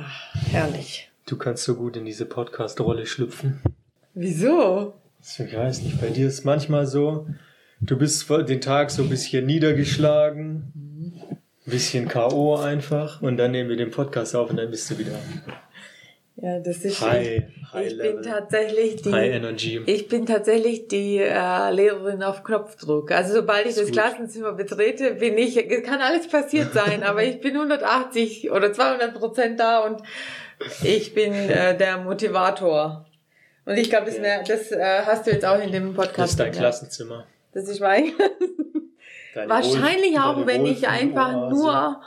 Ach, herrlich. Du kannst so gut in diese Podcast-Rolle schlüpfen. Wieso? Ich weiß nicht, bei dir ist manchmal so, du bist den Tag so ein bisschen niedergeschlagen, ein bisschen K.O. einfach und dann nehmen wir den Podcast auf und dann bist du wieder Ja, das ist high, high ich level, bin tatsächlich die high energy. ich bin tatsächlich die äh, Lehrerin auf Knopfdruck. Also sobald ich das gut. Klassenzimmer betrete, bin ich, kann alles passiert sein, aber ich bin 180 oder 200 Prozent da und ich bin äh, der Motivator. Und ich glaube, das, Ja. das äh, hast du jetzt auch in dem Podcast. Das ist dein. Klassenzimmer. Das ist mein. Wahrscheinlich Wohl- auch, wenn ich einfach Wohlfühloase. nur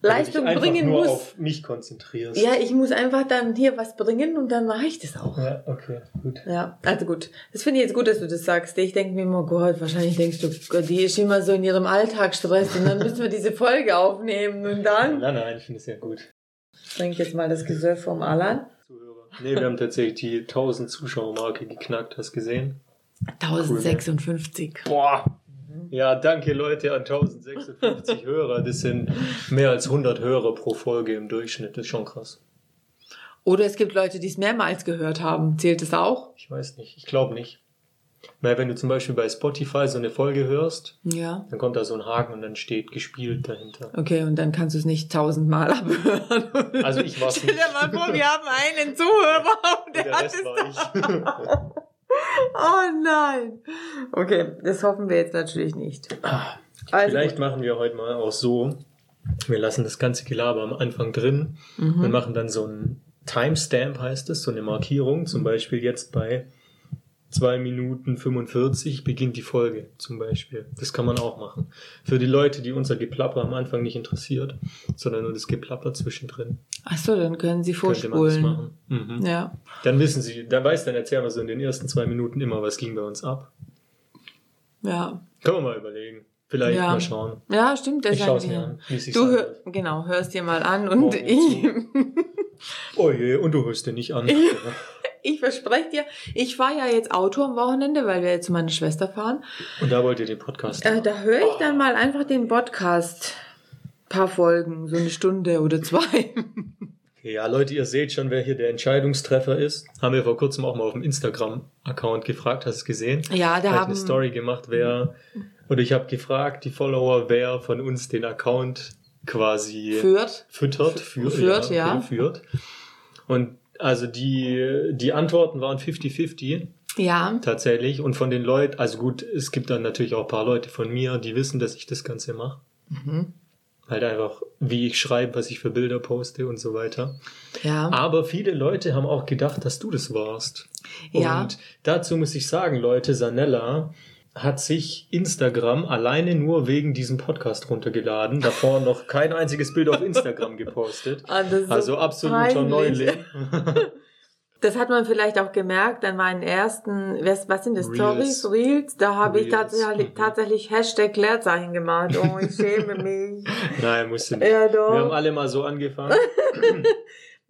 Leistung bringen nur muss. auf mich konzentrierst. Ja, ich muss einfach dann hier was bringen und dann mache ich das auch. Ja, okay, gut. Ja, also gut. Das finde ich jetzt gut, dass du das sagst. Ich denke mir immer, Gott, wahrscheinlich denkst du, Gott, die ist immer so in ihrem Alltagsstress und dann müssen wir diese Folge aufnehmen und dann Nein, nein, ich finde es ja gut. trink jetzt mal das Gesöff vom Alan. Zuhörer. Nee, wir haben tatsächlich die 1000 Zuschauermarke geknackt, hast du gesehen? 1056. Boah! Ja, danke Leute an 1056 Hörer. Das sind mehr als 100 Hörer pro Folge im Durchschnitt. Das ist schon krass. Oder es gibt Leute, die es mehrmals gehört haben. Zählt es auch? Ich weiß nicht. Ich glaube nicht. Weil wenn du zum Beispiel bei Spotify so eine Folge hörst, Ja. dann kommt da so ein Haken und dann steht gespielt dahinter. Okay, und dann kannst du es nicht tausendmal abhören. Also ich war's Stell dir nicht. mal vor, wir haben einen Zuhörer und der, Der hat Rest es war ich. Oh nein. Okay, das hoffen wir jetzt natürlich nicht. Also Vielleicht machen wir heute mal auch so, wir lassen das ganze Gelaber am Anfang drin Mhm. und machen dann so ein Timestamp, heißt es, so eine Markierung. Zum Beispiel jetzt bei 2 Minuten 45 beginnt die Folge zum Beispiel. Das kann man auch machen. Für die Leute, die unser Geplapper am Anfang nicht interessiert, sondern nur das Geplapper zwischendrin, Ach so, dann können Sie könnte man das vorspulen. machen. Mhm. Ja. Dann wissen Sie, dann weiß, dann erzählen wir so in den ersten zwei Minuten immer, was ging bei uns ab. Ja. Können wir mal überlegen. Vielleicht Ja. mal schauen. Ja, stimmt. Ich schaue mir an, Du hör, genau, hörst dir mal an und ich, Oh je, und du hörst dir nicht an. ich verspreche dir, ich fahre ja jetzt Auto am Wochenende, weil wir jetzt zu meiner Schwester fahren. Und da wollt ihr den Podcast. Äh, da höre ich dann mal einfach den Podcast. Paar Folgen, so eine Stunde oder zwei. Ja, Leute, ihr seht schon, wer hier der Entscheidungstreffer ist. Haben wir vor kurzem auch mal auf dem Instagram-Account gefragt, hast du es gesehen? Ja, da Da habe haben eine Story gemacht, wer, oder ich habe gefragt, die Follower, wer von uns den Account quasi führt. füttert, führt, Führt, ja. okay, führt. Und also die, die Antworten waren 50-50 Ja. tatsächlich. Und von den Leuten, also gut, es gibt dann natürlich auch ein paar Leute von mir, die wissen, dass ich das Ganze mache. Mhm. Halt einfach, wie ich schreibe, was ich für Bilder poste und so weiter. Ja. Aber viele Leute haben auch gedacht, dass du das warst. Ja. Und dazu muss ich sagen, Leute, Sanella hat sich Instagram alleine nur wegen diesem Podcast runtergeladen. Davor noch kein einziges Bild auf Instagram gepostet. So Also absoluter. Neuling. Das hat man vielleicht auch gemerkt an meinen ersten, was, was sind das, Reels. Stories, Reels? Da habe ich tatsächlich, tatsächlich Hashtag Leerzeichen gemacht. Oh, ich schäme mich. Nein, musste nicht. Ja, doch. Wir haben alle mal so angefangen.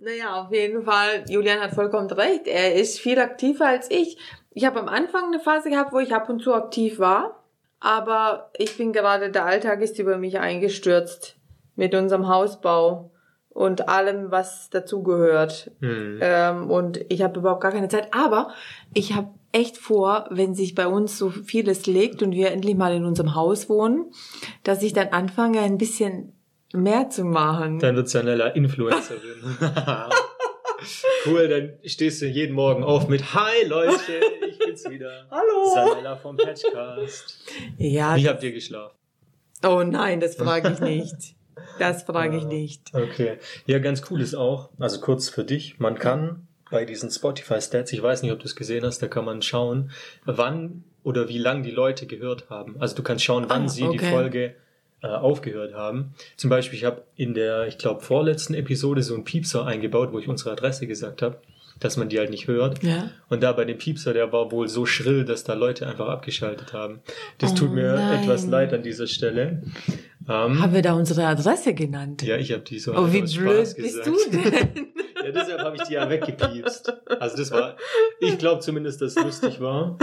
Naja, auf jeden Fall, Julian hat vollkommen recht. Er ist viel aktiver als ich. Ich habe am Anfang eine Phase gehabt, wo ich ab und zu aktiv war. Aber ich bin gerade, der Alltag ist über mich eingestürzt. Mit unserem Hausbau und allem, was dazugehört. Hm. Ähm, und ich habe überhaupt gar keine Zeit. Aber ich habe echt vor, wenn sich bei uns so vieles legt und wir endlich mal in unserem Haus wohnen, dass ich dann anfange, ein bisschen mehr zu machen. Dann wird Sanella Influencerin. cool, dann stehst du jeden Morgen auf mit Hi Leute, ich bin's wieder. Hallo. Sanella vom Patchcast. Ja. Wie habt ihr geschlafen? Oh nein, das frage ich nicht. Das frage ich nicht. Okay. Ja, ganz cool ist auch, also kurz für dich, man kann bei diesen Spotify-Stats, ich weiß nicht, ob du es gesehen hast, da kann man schauen, wann oder wie lang die Leute gehört haben. Also du kannst schauen, wann Ah, sie die. Folge äh, aufgehört haben. Zum Beispiel, ich habe in der, ich glaube, vorletzten Episode so einen Piepser eingebaut, wo ich unsere Adresse gesagt habe, dass man die halt nicht hört. Ja. Und da bei dem Piepser, der war wohl so schrill, dass da Leute einfach abgeschaltet haben. Das Oh tut mir nein. etwas leid an dieser Stelle. Ähm, Haben wir da unsere Adresse genannt? ja, ich habe die so Oh, wie blöd bist du denn? Ja, deshalb habe ich die ja weggepiepst. Also das war, ich glaube zumindest, dass es lustig war.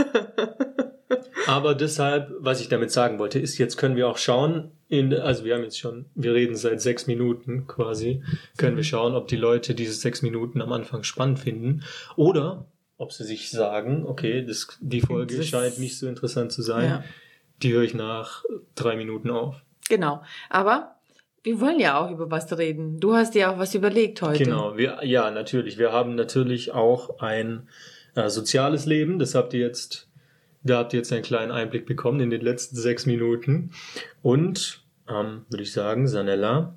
Aber deshalb, was ich damit sagen wollte, ist, jetzt können wir auch schauen, in, also wir haben jetzt schon, wir reden seit sechs Minuten quasi, können wir schauen, ob die Leute diese sechs Minuten am Anfang spannend finden oder ob sie sich sagen, okay, das, die Folge Das- scheint nicht so interessant zu sein, Ja. die höre ich nach drei Minuten auf. Genau. Aber wir wollen ja auch über was reden. Du hast dir auch was überlegt heute. Genau, wir, ja, natürlich. Wir haben natürlich auch ein äh, soziales Leben. Das habt ihr jetzt, da habt ihr jetzt einen kleinen Einblick bekommen in den letzten sechs Minuten. Und, ähm, würde ich sagen, Sanella,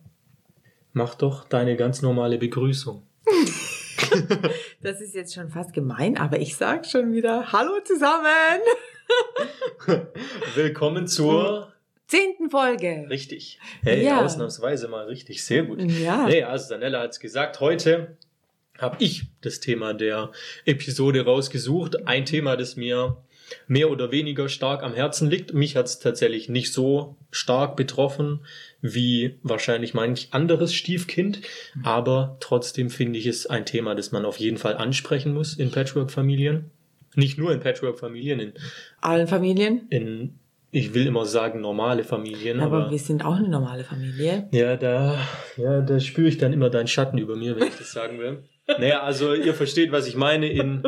mach doch deine ganz normale Begrüßung. Das ist jetzt schon fast gemein, aber ich sag schon wieder Hallo zusammen. Willkommen zur, Zehnten Folge. richtig. Hey, Ja. ausnahmsweise mal richtig. Sehr gut. Ja. Nee, also Sanella hat's gesagt, heute habe ich das Thema der Episode rausgesucht. Ein Thema, das mir mehr oder weniger stark am Herzen liegt. Mich hat's tatsächlich nicht so stark betroffen wie wahrscheinlich manch anderes Stiefkind. Aber trotzdem finde ich es ein Thema, das man auf jeden Fall ansprechen muss in Patchwork-Familien. Nicht nur in Patchwork-Familien, in, Allen Familien. in, ich will immer sagen, normale Familien. Aber, aber wir sind auch eine normale Familie. ja, da, ja, da spüre ich dann immer deinen Schatten über mir, wenn ich das sagen will. Naja, also ihr versteht, was ich meine in,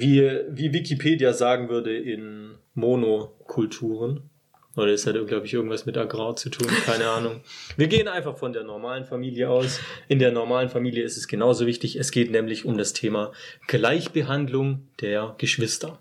wie, wie Wikipedia sagen würde, in Monokulturen. Oder es hat, glaube ich, irgendwas mit Agrar zu tun, keine Ahnung. Wir gehen einfach von der normalen Familie aus. In der normalen Familie ist es genauso wichtig. Es geht nämlich um das Thema Gleichbehandlung der Geschwister.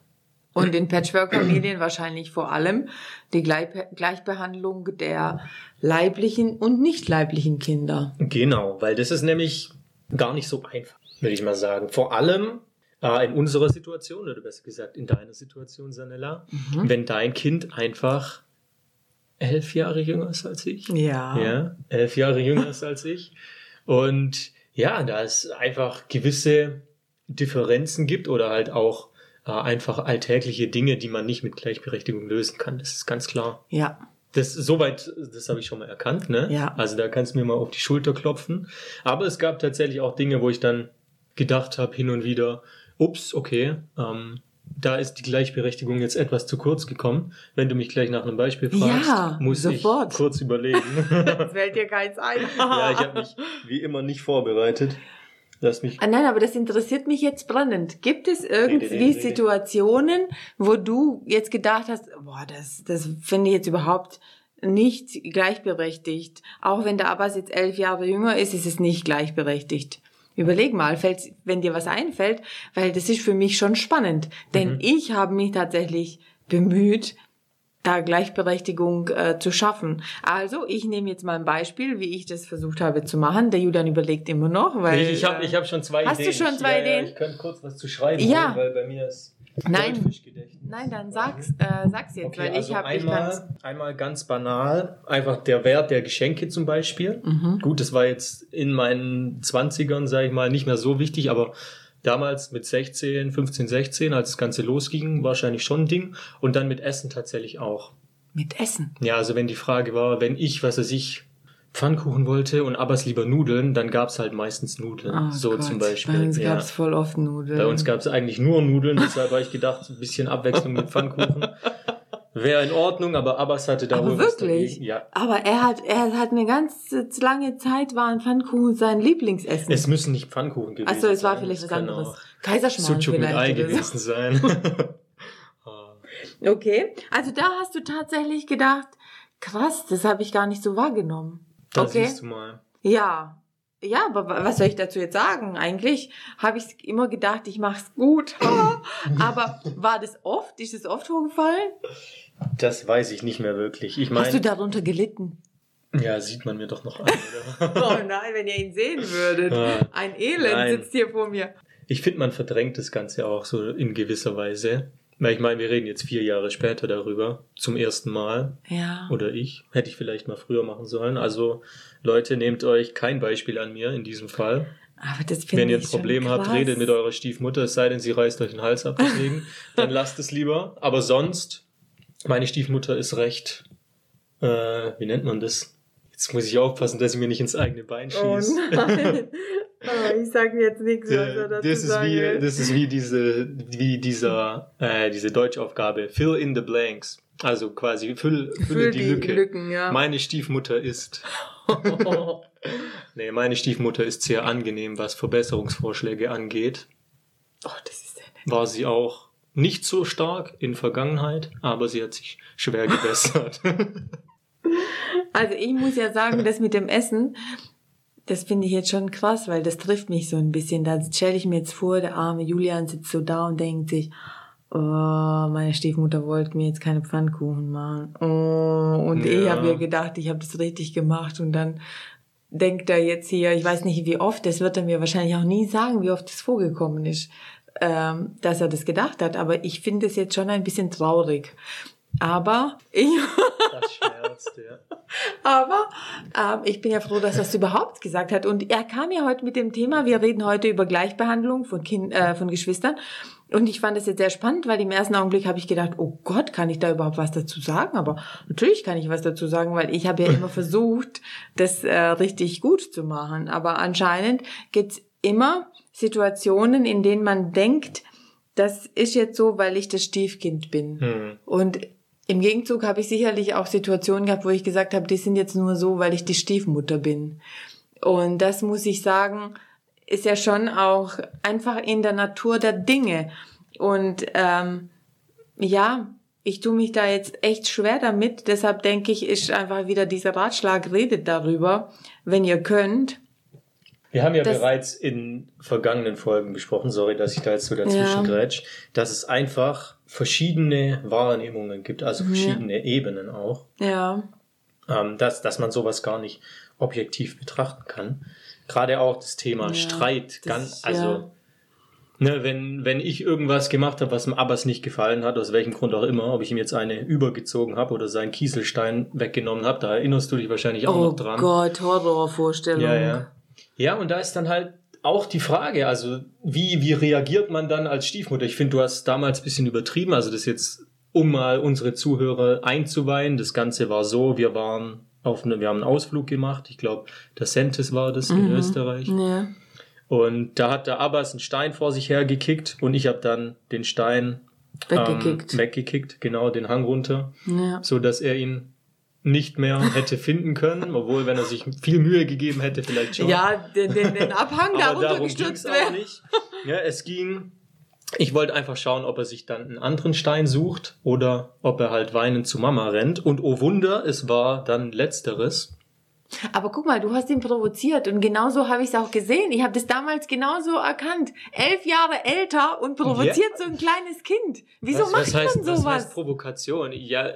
Und in Patchwork-Familien wahrscheinlich vor allem die Gleich Gleichbehandlung der leiblichen und nicht leiblichen Kinder. Genau, weil das ist nämlich gar nicht so einfach, würde ich mal sagen. Vor allem äh, in unserer Situation, oder besser gesagt in deiner Situation, Sanella, Mhm. wenn dein Kind einfach elf Jahre jünger ist als ich. Ja. Ja, elf Jahre jünger ist als ich. Und ja, da es einfach gewisse Differenzen gibt oder halt auch äh, einfach alltägliche Dinge, die man nicht mit Gleichberechtigung lösen kann. Das ist ganz klar. Ja. Das soweit, das habe ich schon mal erkannt, ne? Ja. Also da kannst du mir mal auf die Schulter klopfen. Aber es gab tatsächlich auch Dinge, wo ich dann gedacht habe, hin und wieder, ups, okay, ähm, da ist die Gleichberechtigung jetzt etwas zu kurz gekommen. Wenn du mich gleich nach einem Beispiel fragst, Ja, muss sofort. ich kurz überlegen. Jetzt fällt dir keins ein. ja, ich habe mich wie immer nicht vorbereitet. Lass mich. Ah, nein, aber das interessiert mich jetzt brennend. Gibt es irgendwie rede, rede. Situationen, wo du jetzt gedacht hast, boah, das, das finde ich jetzt überhaupt nicht gleichberechtigt. Auch wenn der Abbas jetzt elf Jahre jünger ist, ist es nicht gleichberechtigt. Überleg mal, fällt, wenn dir was einfällt, weil das ist für mich schon spannend. Denn Mhm. ich habe mich tatsächlich bemüht, da Gleichberechtigung äh, zu schaffen. Also, ich nehme jetzt mal ein Beispiel, wie ich das versucht habe zu machen. Der Julian überlegt immer noch, weil... Ich, ich habe ich hab schon zwei Hast du Ideen. schon Ich- zwei ja, Ja, Ideen? ich könnte kurz was zu schreiben, Ja. weil bei mir ist Nein. Nein, dann sag's, äh, sag's jetzt, Okay, weil also ich habe einmal, einmal ganz banal, einfach der Wert der Geschenke zum Beispiel. Mhm. Gut, das war jetzt in meinen 20ern, sage ich mal, nicht mehr so wichtig, aber damals mit 16, 15, 16, als das Ganze losging, wahrscheinlich schon ein Ding. Und dann mit Essen tatsächlich auch. Mit Essen. Ja, also wenn die Frage war, wenn ich, was weiß ich, Pfannkuchen wollte und Abbas lieber Nudeln, dann gab's halt meistens Nudeln. Oh so Gott, zum Beispiel. Bei uns ja. gab's voll oft Nudeln. Bei uns gab's eigentlich nur Nudeln, deshalb habe ich gedacht, ein bisschen Abwechslung mit Pfannkuchen wäre in Ordnung, aber Abbas hatte da Aber wohl was wirklich? dagegen. Ja. Aber er hat, er hat eine ganz lange Zeit waren Pfannkuchen sein Lieblingsessen. Es müssen nicht Pfannkuchen gewesen Achso, es war sein. vielleicht was anderes. Kaiserschmarrn Sucuk mit Ei vielleicht gewesen sein. Okay. Also da hast du tatsächlich gedacht, krass, das habe ich gar nicht so wahrgenommen. Da okay. siehst du mal. Ja. Ja, aber wa- was soll ich dazu jetzt sagen? Eigentlich habe ich immer gedacht, ich mach's gut. aber war das oft? Ist es oft vorgefallen? Das weiß ich nicht mehr wirklich. Ich Hast du darunter gelitten? ja, sieht man mir doch noch an, oder? Oh nein, wenn ihr ihn sehen würdet. Ah. Ein Elend Nein. sitzt hier vor mir. Ich finde, man verdrängt das Ganze auch so in gewisser Weise. Weil ich meine, wir reden jetzt vier Jahre später darüber. Zum ersten Mal. Ja. Oder ich. Hätte ich vielleicht mal früher machen sollen. Also, Leute, nehmt euch kein Beispiel an mir in diesem Fall. Aber das finde Wenn ihr ein Problem habt, krass. redet mit eurer Stiefmutter, es sei denn, sie reißt euch den Hals ab deswegen. dann lasst es lieber. Aber sonst, meine Stiefmutter ist recht, äh, wie nennt man das? Jetzt muss ich aufpassen, dass ich mir nicht ins eigene Bein Oh schieße. nein. Oh, ich sage jetzt nichts, was er dazu das ist wie, will. das ist wie diese, wie dieser, äh, diese Deutschaufgabe. Fill in the blanks. Also quasi füll, fülle Füll die, die Lücke. Lücken, ja. Meine Stiefmutter ist. nee, meine Stiefmutter ist sehr angenehm, was Verbesserungsvorschläge angeht. Oh, das ist sehr nett. War sie auch nicht so stark in Vergangenheit, aber sie hat sich schwer gebessert. Also ich muss ja sagen, das mit dem Essen, das finde ich jetzt schon krass, weil das trifft mich so ein bisschen. Da stelle ich mir jetzt vor, der arme Julian sitzt so da und denkt sich, oh, meine Stiefmutter wollte mir jetzt keine Pfannkuchen machen. Oh, und ich Ja. habe mir gedacht, ich habe das richtig gemacht und dann denkt er jetzt hier, ich weiß nicht wie oft, das wird er mir wahrscheinlich auch nie sagen, wie oft das vorgekommen ist, ähm, dass er das gedacht hat. Aber ich finde es jetzt schon ein bisschen traurig. Aber ich Das schmerzt, ja. aber ähm, ich bin ja froh, dass er es überhaupt gesagt hat. Und er kam ja heute mit dem Thema, wir reden heute über Gleichbehandlung von, kind, äh, von Geschwistern. Und ich fand es jetzt sehr spannend, weil im ersten Augenblick habe ich gedacht, oh Gott, kann ich da überhaupt was dazu sagen? Aber natürlich kann ich was dazu sagen, weil ich habe ja immer versucht, das äh, richtig gut zu machen. Aber anscheinend gibt's immer Situationen, in denen man denkt, das ist jetzt so, weil ich das Stiefkind bin. Hm. Und im Gegenzug habe ich sicherlich auch Situationen gehabt, wo ich gesagt habe, die sind jetzt nur so, weil ich die Stiefmutter bin. Und das muss ich sagen, ist ja schon auch einfach in der Natur der Dinge. Und ähm, ja, ich tue mich da jetzt echt schwer damit. Deshalb denke ich, ist einfach wieder dieser Ratschlag, redet darüber, wenn ihr könnt. Wir haben ja Das- bereits in vergangenen Folgen besprochen, sorry, dass ich da jetzt so dazwischen Ja. grätsch, dass es einfach verschiedene Wahrnehmungen gibt, also verschiedene Ebenen auch, Ja, ähm, dass, dass man sowas gar nicht objektiv betrachten kann. Gerade auch das Thema Ja, Streit, ganz, ja. also ne, wenn, wenn ich irgendwas gemacht habe, was dem Abbas nicht gefallen hat, aus welchem Grund auch immer, ob ich ihm jetzt eine übergezogen habe oder seinen Kieselstein weggenommen habe, da erinnerst du dich wahrscheinlich auch oh noch dran. Gott, Horrorvorstellung. Ja, ja. Ja, und da ist dann halt auch die Frage, also wie, wie reagiert man dann als Stiefmutter? Ich finde, du hast damals ein bisschen übertrieben, also das jetzt, um mal unsere Zuhörer einzuweihen, das Ganze war so, wir waren auf eine, wir haben einen Ausflug gemacht, ich glaube, der Sentes war das in Österreich. Ja. Und da hat der Abbas einen Stein vor sich hergekickt und ich habe dann den Stein Weggekickt. Ähm, weggekickt, genau, den Hang runter, Ja. so dass er ihn nicht mehr hätte finden können, obwohl, wenn er sich viel Mühe gegeben hätte, vielleicht schon. Ja, den, den, den Abhang da runtergestürzt wäre. nicht. Ja, es ging. Ich wollte einfach schauen, ob er sich dann einen anderen Stein sucht oder ob er halt weinend zu Mama rennt. Und oh Wunder, es war dann letzteres. Aber guck mal, du hast ihn provoziert und genauso habe ich es auch gesehen. Ich habe das damals genauso erkannt. Elf Jahre älter und provoziert so ein kleines Kind. Wieso was, macht was heißt, man Was sowas? heißt Provokation? Ja,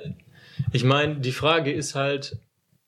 ich meine, die Frage ist halt,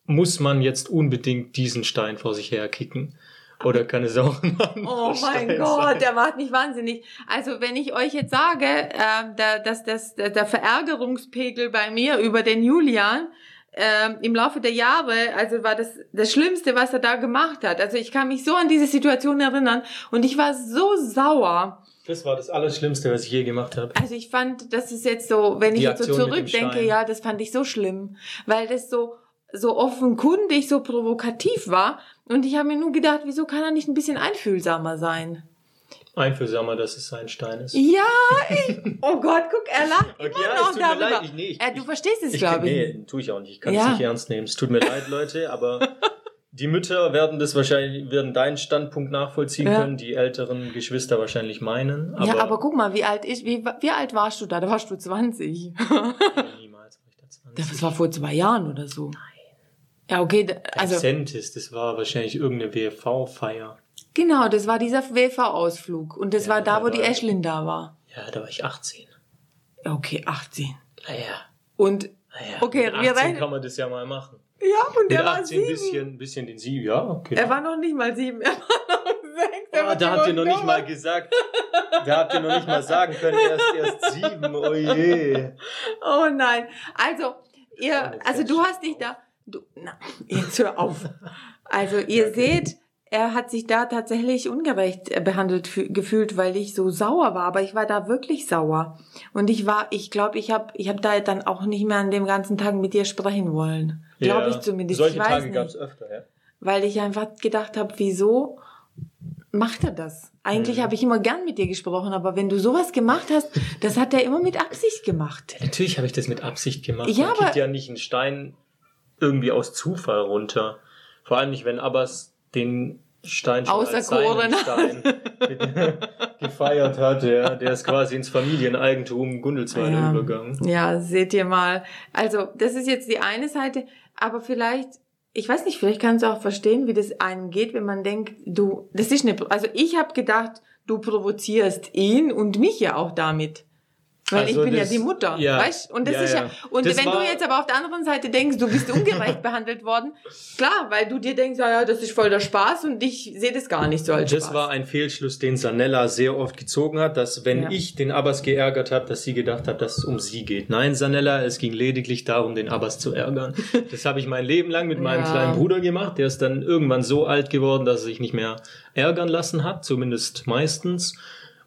muss man jetzt unbedingt diesen Stein vor sich her kicken? Oder kann es auch ein Oh mein Stein Gott, sein? der macht mich wahnsinnig. Also wenn ich euch jetzt sage, äh, da, dass das, der, der Verärgerungspegel bei mir über den Julian ähm, im Laufe der Jahre, also war das das Schlimmste, was er da gemacht hat. Also ich kann mich so an diese Situation erinnern und ich war so sauer. Das war das Allerschlimmste, was ich je gemacht habe. Also ich fand, das ist jetzt so, wenn ich jetzt so Aktion zurückdenke, ja, das fand ich so schlimm, weil das so so offenkundig, so provokativ war. Und ich habe mir nur gedacht, wieso kann er nicht ein bisschen einfühlsamer sein? Einfühlsamer, dass es sein Stein ist. Ja, ich, oh Gott, guck, er lacht Okay, immer ja, noch darüber. leid, ich- nee, ich- äh, du verstehst es, Ich, glaube ich. nee, tue ich auch nicht. Ich kann Ja. es nicht ernst nehmen. Es tut mir leid, Leute, aber die Mütter werden das wahrscheinlich, werden deinen Standpunkt nachvollziehen Ja. können, die älteren Geschwister wahrscheinlich meinen. Aber, ja, aber guck mal, wie alt ist, wie, wie alt warst du da? Da warst du 20. niemals war ich da 20. Das war vor zwei Jahren oder so. Nein. Ja, okay, also, Sentis, das war wahrscheinlich irgendeine WFV-Feier. genau, das war dieser WV-Ausflug. Und das Ja, war da, wo da die war- Ashlyn da war. Ja, da war ich 18. Ja, Okay, 18. Naja, Und, naja. Okay, mit wir 18 rechnen- kann man das ja mal machen. Ja, und der war 18 sieben. bisschen, bisschen den Sieben, ja, okay. Er war noch nicht mal sieben, er war noch sechs. er war da habt ihr noch nicht mal gesagt, da habt ihr noch nicht mal sagen können, erst, erst sieben, oh je. Oh nein. Also, ihr, also du hast dich da, du, na, jetzt hör auf. Also ihr seht, er hat sich da tatsächlich ungerecht äh, behandelt fü- gefühlt, weil ich so sauer war, aber ich war da wirklich sauer. Und ich war, ich glaube, ich habe ich hab da dann auch nicht mehr an dem ganzen Tag mit dir sprechen wollen. Glaube Ja, ich zumindest. Solche ich weiß Tage gab es öfter, ja. Weil ich einfach gedacht habe, wieso macht er das. Eigentlich habe ich immer gern mit dir gesprochen, aber wenn du sowas gemacht hast, das hat er immer mit Absicht gemacht. Natürlich habe ich das mit Absicht gemacht. Ja, Man aber- ja nicht einen Stein irgendwie aus Zufall runter. Vor allem nicht, wenn Abbas den Stein schon als Auserkoren seinen Stein gefeiert hat. Ja. Der ist quasi ins Familieneigentum Gundelsweiler Ja. übergangen. Ja, seht ihr mal. Also, das ist jetzt die eine Seite, aber vielleicht, ich weiß nicht, vielleicht kannst du auch verstehen, wie das einem geht, wenn man denkt, du, das ist eine, also ich habe gedacht, du provozierst ihn und mich ja auch damit. Weil Also ich bin das- ja die Mutter, ja, weißt? Und das ja, ist ja, und Das wenn war- du jetzt aber auf der anderen Seite denkst, du bist ungerecht behandelt worden, klar, weil du dir denkst, ja, ja, das ist voll der Spaß und ich sehe das gar nicht so als Das Spaß. war ein Fehlschluss, den Sanella sehr oft gezogen hat, dass wenn Ja. ich den Abbas geärgert habe, dass sie gedacht hat, dass es um sie geht. Nein, Sanella, es ging lediglich darum, den Abbas zu ärgern. Das habe ich mein Leben lang mit meinem kleinen Bruder gemacht. Der ist dann irgendwann so alt geworden, dass er sich nicht mehr ärgern lassen hat, zumindest meistens.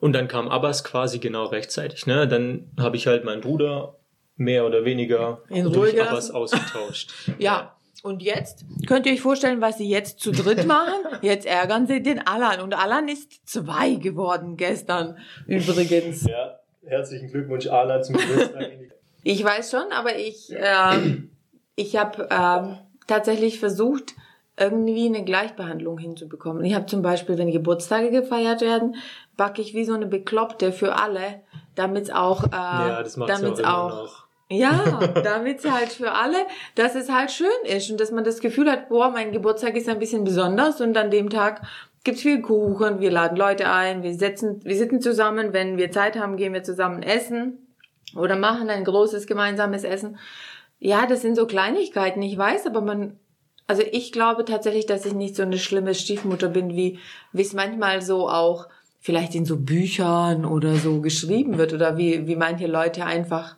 Und dann kam Abbas quasi genau rechtzeitig. Ne? Dann habe ich halt meinen Bruder mehr oder weniger In Ruhe durch gelassen? Abbas ausgetauscht. Ja. Und jetzt könnt ihr euch vorstellen, was sie jetzt zu dritt machen? Jetzt ärgern sie den Alan. Und Alan ist zwei geworden gestern übrigens. Ja, herzlichen Glückwunsch, Alan, zum Geburtstag. Ich weiß schon, aber ich, ähm, ich habe ähm, tatsächlich versucht, irgendwie eine Gleichbehandlung hinzubekommen. Ich habe zum Beispiel, wenn Geburtstage gefeiert werden, backe ich wie so eine Bekloppte für alle, damit auch, äh, ja, damit's auch. Ja, damit halt für alle, dass es halt schön ist und dass man das Gefühl hat, boah, mein Geburtstag ist ein bisschen besonders und an dem Tag gibt's viel Kuchen, wir laden Leute ein, wir setzen, wir sitzen zusammen, wenn wir Zeit haben, gehen wir zusammen essen oder machen ein großes gemeinsames Essen. Ja, das sind so Kleinigkeiten, ich weiß, aber man, also ich glaube tatsächlich, dass ich nicht so eine schlimme Stiefmutter bin, wie, wie es manchmal so auch vielleicht in so Büchern oder so geschrieben wird oder wie, wie manche Leute einfach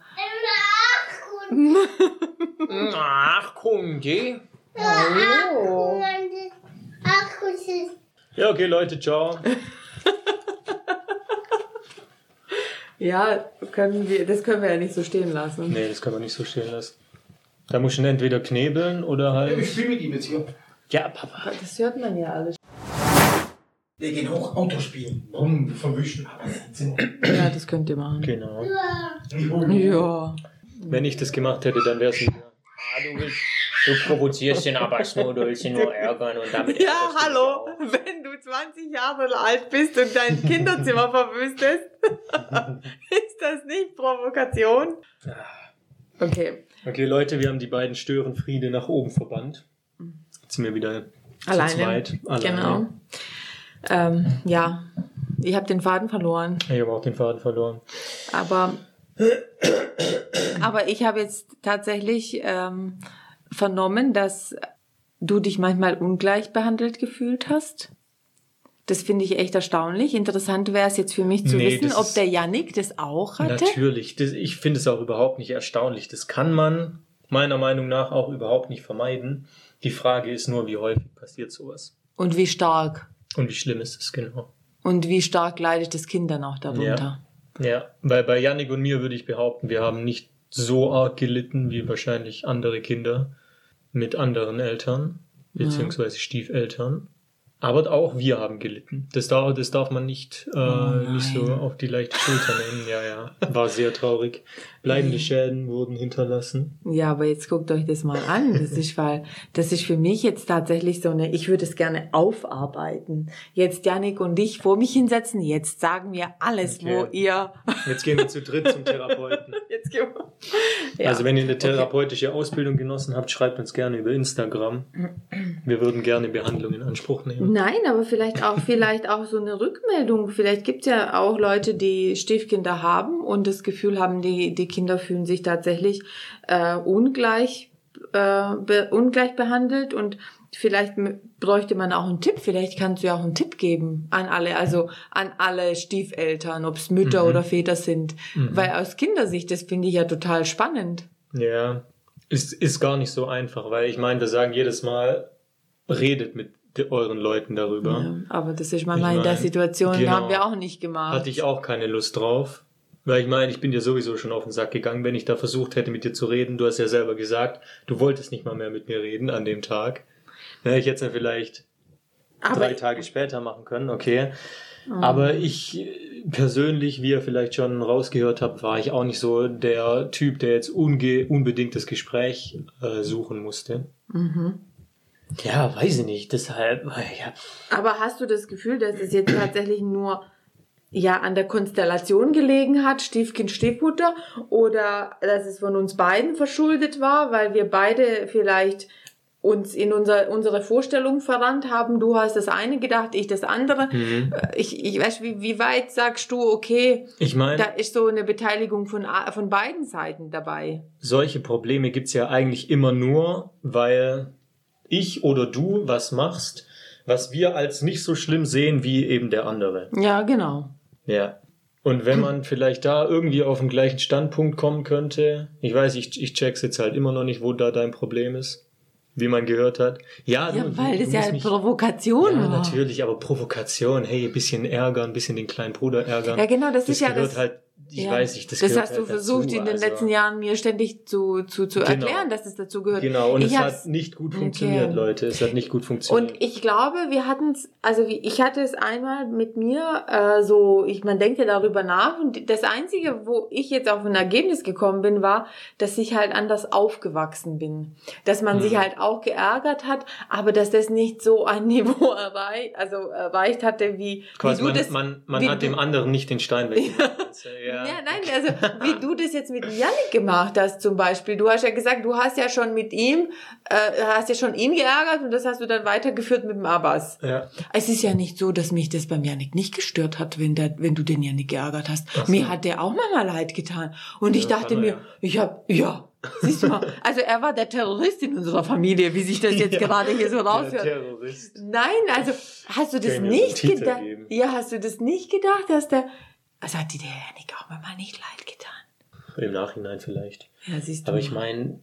Ach, komm, geh. Hallo. Ja, okay, Leute, ciao. Ja, können wir, das können wir ja nicht so stehen lassen. Nee, das kann man nicht so stehen lassen. Da muss ich ihn entweder knebeln oder halt. Ich spiele mit ihm jetzt hier. Ja, Papa. Das hört man ja alles. Wir gehen hoch Auto spielen. Warum? Wir verwischen. Ja, das könnt ihr machen. Genau. Ja. Wenn ich das gemacht hätte, dann wäre es nicht. Ah, du willst. Du provozierst den Abbas nur, du willst ihn nur ärgern und damit. Ja, hallo. Wenn du 20 Jahre alt bist und dein Kinderzimmer verwüstest, ist das nicht Provokation? Okay. Okay, Leute, wir haben die beiden Störenfriede nach oben verbannt. Jetzt sind wir wieder Alleine. zu zweit. Alleine. Genau. Ähm, ja. Ich habe den Faden verloren. Ich habe auch den Faden verloren. Aber, aber ich habe jetzt tatsächlich ähm, vernommen, dass du dich manchmal ungleich behandelt gefühlt hast. Das finde ich echt erstaunlich. Interessant wäre es jetzt für mich zu Nee, wissen, ob der Yannick das auch hatte. Natürlich. Das, ich finde es auch überhaupt nicht erstaunlich. Das kann man meiner Meinung nach auch überhaupt nicht vermeiden. Die Frage ist nur, wie häufig passiert sowas. Und wie stark. Und wie schlimm ist es genau? Und wie stark leidet das Kind dann auch darunter. Ja, weil bei Yannick und mir würde ich behaupten, wir haben nicht so arg gelitten wie wahrscheinlich andere Kinder mit anderen Eltern, beziehungsweise Stiefeltern. Aber auch wir haben gelitten. Das darf, das darf man nicht, äh, nicht so auf die leichte Schulter nehmen. Ja, ja. War sehr traurig. Bleibende Schäden wurden hinterlassen. Ja, aber jetzt guckt euch das mal an. Das ist, weil, das ist für mich jetzt tatsächlich so eine, ich würde es gerne aufarbeiten. Jetzt Janik und ich vor mich hinsetzen. Jetzt sagen wir alles, Okay. wo ihr, Jetzt gehen wir zu dritt zum Therapeuten. Ja. Also wenn ihr eine therapeutische Ausbildung genossen habt, schreibt uns gerne über Instagram. Wir würden gerne Behandlung in Anspruch nehmen. Nein, aber vielleicht auch, vielleicht auch so eine Rückmeldung. Vielleicht gibt's ja auch Leute, die Stiefkinder haben und das Gefühl haben, die, die Kinder fühlen sich tatsächlich äh, ungleich, äh, be, ungleich behandelt und vielleicht bräuchte man auch einen Tipp. Vielleicht kannst du ja auch einen Tipp geben an alle, also an alle Stiefeltern, ob's Mütter Mhm. oder Väter sind. Weil aus Kindersicht, das finde ich ja total spannend. Ja, ist, ist gar nicht so einfach, weil ich meine, wir sagen jedes Mal, redet mit euren Leuten darüber. Ja, aber das ist mal Ich in der Situation, genau. haben wir auch nicht gemacht. Hatte ich auch keine Lust drauf. Weil ich meine, ich bin dir sowieso schon auf den Sack gegangen, wenn ich da versucht hätte, mit dir zu reden. Du hast ja selber gesagt, du wolltest nicht mal mehr mit mir reden an dem Tag. Ja, ich hätte es ja vielleicht Aber- drei Tage später machen können, okay. Aber ich äh, persönlich, wie ihr vielleicht schon rausgehört habt, war ich auch nicht so der Typ, der jetzt unge unbedingt das Gespräch äh, suchen musste. Ja, weiß ich nicht. Deshalb, äh, ja, Aber hast du das Gefühl, dass es jetzt tatsächlich nur ja an der Konstellation gelegen hat, Stiefkind, Stiefmutter, oder dass es von uns beiden verschuldet war, weil wir beide vielleicht uns in unser, unsere Vorstellung verrannt haben. Du hast das eine gedacht, ich das andere. Äh, Ich, ich weiß, wie, wie weit sagst du, okay, ich meine, da ist so eine Beteiligung von, von beiden Seiten dabei. solche Probleme gibt's ja eigentlich immer nur, weil ich oder du was machst, was wir als nicht so schlimm sehen wie eben der andere. Ja, genau. Ja. Und wenn man vielleicht da irgendwie auf den gleichen Standpunkt kommen könnte, ich weiß, ich, ich check's jetzt halt immer noch nicht, wo da dein Problem ist, wie man gehört hat. Ja, Ja, du, weil du das ja mich- Provokation Ja, war. natürlich, aber Provokation, hey, ein bisschen ärgern, ein bisschen den kleinen Bruder ärgern. Ja, genau, das ist ja das- halt, ich Ja. weiß nicht, das, Das hast du halt versucht dazu, in den also, letzten Jahren mir ständig zu, zu, zu Genau. erklären, dass es dazu gehört. Genau, und ich es hat nicht gut funktioniert, Okay. Leute. Es hat nicht gut funktioniert. Und ich glaube, wir hatten es, also wie- ich hatte es einmal mit mir äh, so, ich man denkt ja darüber nach und das einzige, wo ich jetzt auf ein Ergebnis gekommen bin, war, dass ich halt anders aufgewachsen bin, dass man Mhm. sich halt auch geärgert hat, aber dass das nicht so ein Niveau erreicht, also erreicht hatte wie, Quasi wie du man, das, man, man hat dem anderen nicht den Stein weggemacht. ja. Ja, nein, also wie du das jetzt mit Yannick gemacht hast zum Beispiel. Du hast ja gesagt, du hast ja schon mit ihm, äh, hast ja schon ihn geärgert und das hast du dann weitergeführt mit dem Abbas. ja. Es ist ja nicht so, dass mich das beim Yannick nicht gestört hat, wenn, der, wenn du den Yannick geärgert hast. Ach so. Mir hat der auch manchmal leid getan. Und ich Ja, dachte kann er mir, ja. ich hab, ja, siehst du mal, also er war der Terrorist in unserer Familie, wie sich das jetzt Ja. gerade hier so Der raushört. Terrorist. Nein, also hast du das ich einen nicht gedacht? Ja, hast du das nicht gedacht, dass der, also hat dir der Yannick auch manchmal nicht leid getan? Im Nachhinein vielleicht. Ja, siehst du. Aber ich meine,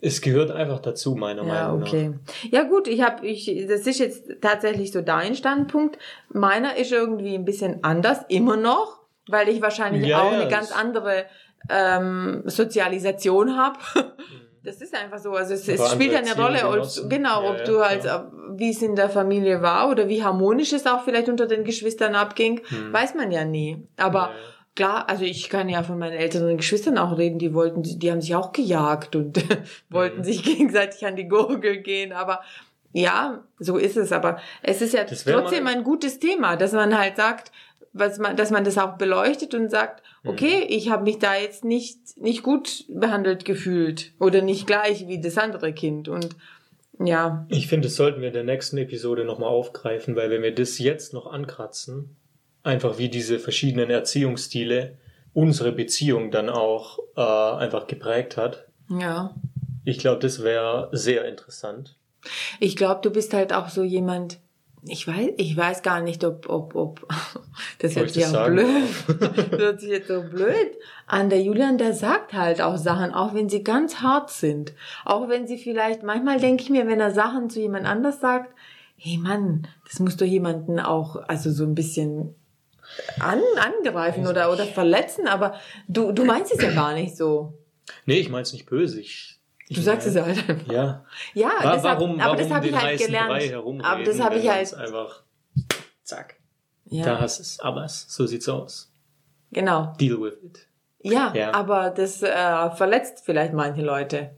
es gehört einfach dazu, meiner ja, Meinung okay. nach. Ja gut, ich habe, ich, das ist jetzt tatsächlich so dein Standpunkt. Meiner ist irgendwie ein bisschen anders, immer noch, weil ich wahrscheinlich Ja, auch ja, eine ganz andere ähm, Sozialisation habe. Das ist einfach so. Also es, es spielt ja eine Rolle, ob, genau, Ja, ob ja, du halt, klar. wie es in der Familie war oder wie harmonisch es auch vielleicht unter den Geschwistern abging, weiß man ja nie. Aber Ja, ja. Klar, also ich kann ja von meinen älteren Geschwistern auch reden, die wollten, die haben sich auch gejagt und wollten Mhm. sich gegenseitig an die Gurgel gehen, aber ja, so ist es, aber es ist ja trotzdem ein gutes Thema, dass man halt sagt, was man, dass man das auch beleuchtet und sagt, Mhm. okay, ich habe mich da jetzt nicht nicht gut behandelt gefühlt oder nicht gleich wie das andere Kind und ja, Ich finde, das sollten wir in der nächsten Episode nochmal aufgreifen, weil wenn wir das jetzt noch ankratzen, einfach wie diese verschiedenen Erziehungsstile unsere Beziehung dann auch äh, einfach geprägt hat, ja. ich glaube, das wäre sehr interessant. Ich glaube, du bist halt auch so jemand. Ich weiß, ich weiß gar nicht, ob, ob, ob, das hört ich sich sagen? blöd, das hört sich jetzt so blöd an. Der Julian, der sagt halt auch Sachen, auch wenn sie ganz hart sind. Auch wenn sie vielleicht, manchmal denke ich mir, wenn er Sachen zu jemand anders sagt, hey Mann, das muss doch jemanden auch, also so ein bisschen an, angreifen oder, oder verletzen, aber du, du meinst es ja gar nicht so. Nee, ich meine es nicht böse. Ich, ich Du sagst es halt einfach. Ja. Ja, Wa- deshalb, warum aber warum das habe ich halt gelernt. Aber das habe ich halt, einfach zack. ja. Da hast es. Aber so sieht's aus. Genau. Deal with it. Ja, Ja. aber das äh, verletzt vielleicht manche Leute.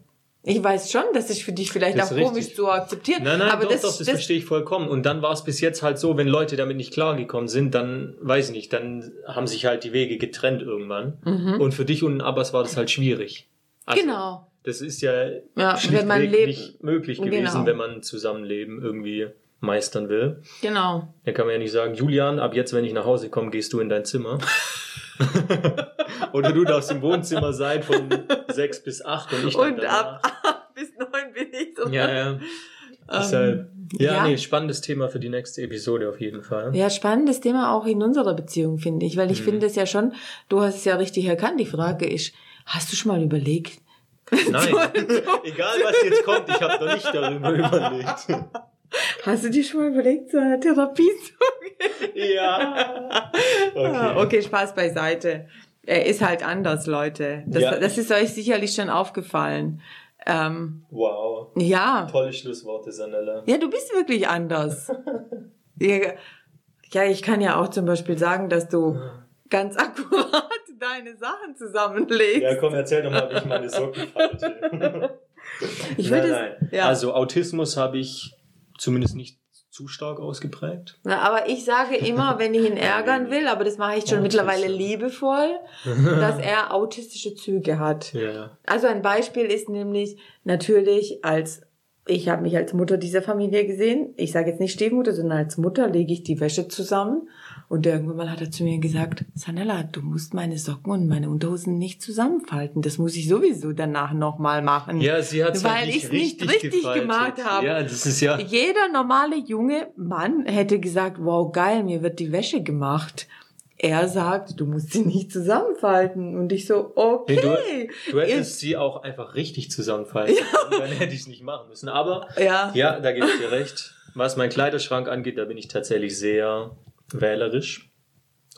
Ich weiß schon, das ist für dich vielleicht auch ist komisch richtig. zu akzeptieren. Nein, nein, aber doch, das, doch, das, das, verstehe ich vollkommen. Und dann war es bis jetzt halt so, wenn Leute damit nicht klargekommen sind, dann, weiß ich nicht, dann haben sich halt die Wege getrennt irgendwann. Und für dich und Abbas war das halt schwierig. Also, Mhm. Genau. Das ist ja, Ja, schlichtweg lebt- nicht möglich gewesen, Genau. wenn man Zusammenleben irgendwie meistern will. Genau. Da kann man ja nicht sagen, Julian, ab jetzt, wenn ich nach Hause komme, gehst du in dein Zimmer. Oder du darfst im Wohnzimmer sein von sechs bis acht und ich dann Und ab, ab bis neun bin ich so. Ja, ja. Deshalb, ja, ja. nee, spannendes Thema für die nächste Episode auf jeden Fall. Ja, spannendes Thema auch in unserer Beziehung, finde ich. Weil Mhm. ich finde es ja schon, du hast es ja richtig erkannt. Die Frage ist, hast du schon mal überlegt? Nein, egal was jetzt kommt, ich habe noch nicht darüber überlegt. Hast du dir schon mal überlegt, zu einer Therapie zu Ja. Ah, Okay. okay, Spaß beiseite. Er ist halt anders, Leute. Das, Ja. das ist euch sicherlich schon aufgefallen. Ähm, Wow. ja. Tolle Schlussworte, Sanella. Ja, du bist wirklich anders. ja, ja, ich kann ja auch zum Beispiel sagen, dass du ganz akkurat deine Sachen zusammenlegst. Ja, komm, erzähl doch mal, wie ich meine Socken falte. ich nein, nein. ja. Also Autismus habe ich zumindest nicht zu stark ausgeprägt. Na, aber ich sage immer, wenn ich ihn ärgern will, aber das mache ich schon Autismus. mittlerweile liebevoll, dass er autistische Züge hat. Ja. Also ein Beispiel ist nämlich natürlich als ich habe mich als Mutter dieser Familie gesehen. Ich sage jetzt nicht Stiefmutter, sondern als Mutter lege ich die Wäsche zusammen. Und irgendwann mal hat er zu mir gesagt, Sanella, du musst meine Socken und meine Unterhosen nicht zusammenfalten. Das muss ich sowieso danach nochmal machen. Ja, sie hat es Weil halt nicht ich's nicht richtig, richtig gemacht habe. Ja, das ist ja. Jeder normale junge Mann hätte gesagt, wow, geil, mir wird die Wäsche gemacht. Er sagt, du musst sie nicht zusammenfalten. Und ich so, okay. Nee, du, du hättest sie auch einfach richtig zusammenfalten. können, Dann hätte ich es nicht machen müssen. Aber ja. ja, da gebe ich dir recht. Was meinen Kleiderschrank angeht, da bin ich tatsächlich sehr wählerisch.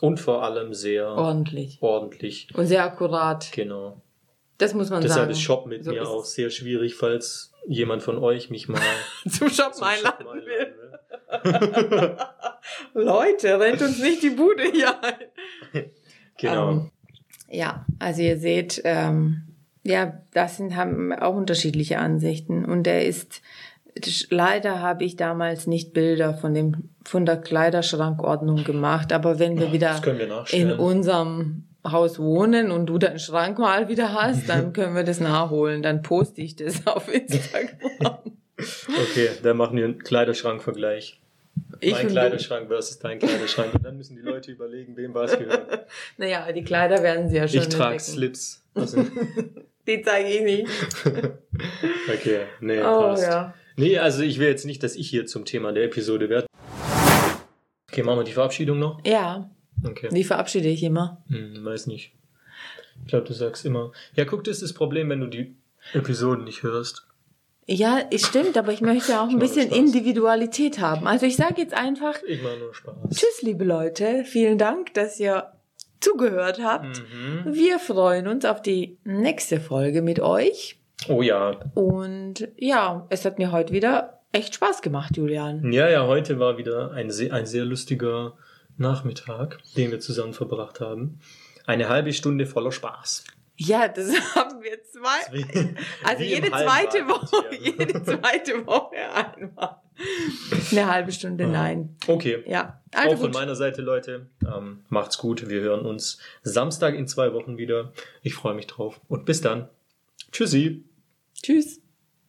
Und vor allem sehr ordentlich. ordentlich. Und sehr akkurat. Genau. Das muss man Deshalb sagen. ist Shop mit So mir auch sehr schwierig, falls jemand von euch mich mal zum Shoppen zum einladen will. will. Leute, rennt uns nicht die Bude hier ein. Genau. Ähm, ja, also ihr seht, ähm, ja, das sind, haben auch unterschiedliche Ansichten. Und er ist, leider habe ich damals nicht Bilder von dem, von der Kleiderschrankordnung gemacht. Aber wenn wir wieder wir in unserem Haus wohnen und du deinen Schrank mal wieder hast, dann können wir das nachholen. Dann poste ich das auf Instagram. Okay, dann machen wir einen Kleiderschrankvergleich. Ich mein. Kleiderschrank versus dein Kleiderschrank. Und dann müssen die Leute überlegen, wem was gehört. Naja, die Kleider werden sie ja schon Ich trage. Slips. Also, Die zeige ich nicht. okay, nee, Oh passt. ja. Nee, also ich will jetzt nicht, dass ich hier zum Thema der Episode werde. Okay, machen wir die Verabschiedung noch? Ja, Okay. wie verabschiede ich immer? Hm, weiß nicht. Ich glaube, du sagst immer. Ja, guck, das ist das Problem, wenn du die Episoden nicht hörst. Ja, es stimmt, aber ich möchte auch ein bisschen. Individualität haben. Also ich sage jetzt einfach Ich mache nur Spaß. Tschüss, liebe Leute. Vielen Dank, dass ihr zugehört habt. Mhm. Wir freuen uns auf die nächste Folge mit euch. Oh ja. Und ja, es hat mir heute wieder echt Spaß gemacht, Julian. Ja, ja, heute war wieder ein sehr, ein sehr lustiger Nachmittag, den wir zusammen verbracht haben. Eine halbe Stunde voller Spaß. Ja, das haben wir zwei. Also jede zweite Woche, jede zweite Woche einmal. Eine halbe Stunde, nein. Okay. Ja, Auch also von gut. meiner Seite, Leute. Ähm, macht's gut. Wir hören uns Samstag in zwei Wochen wieder. Ich freue mich drauf. Und bis dann. Tschüssi. Tschüss.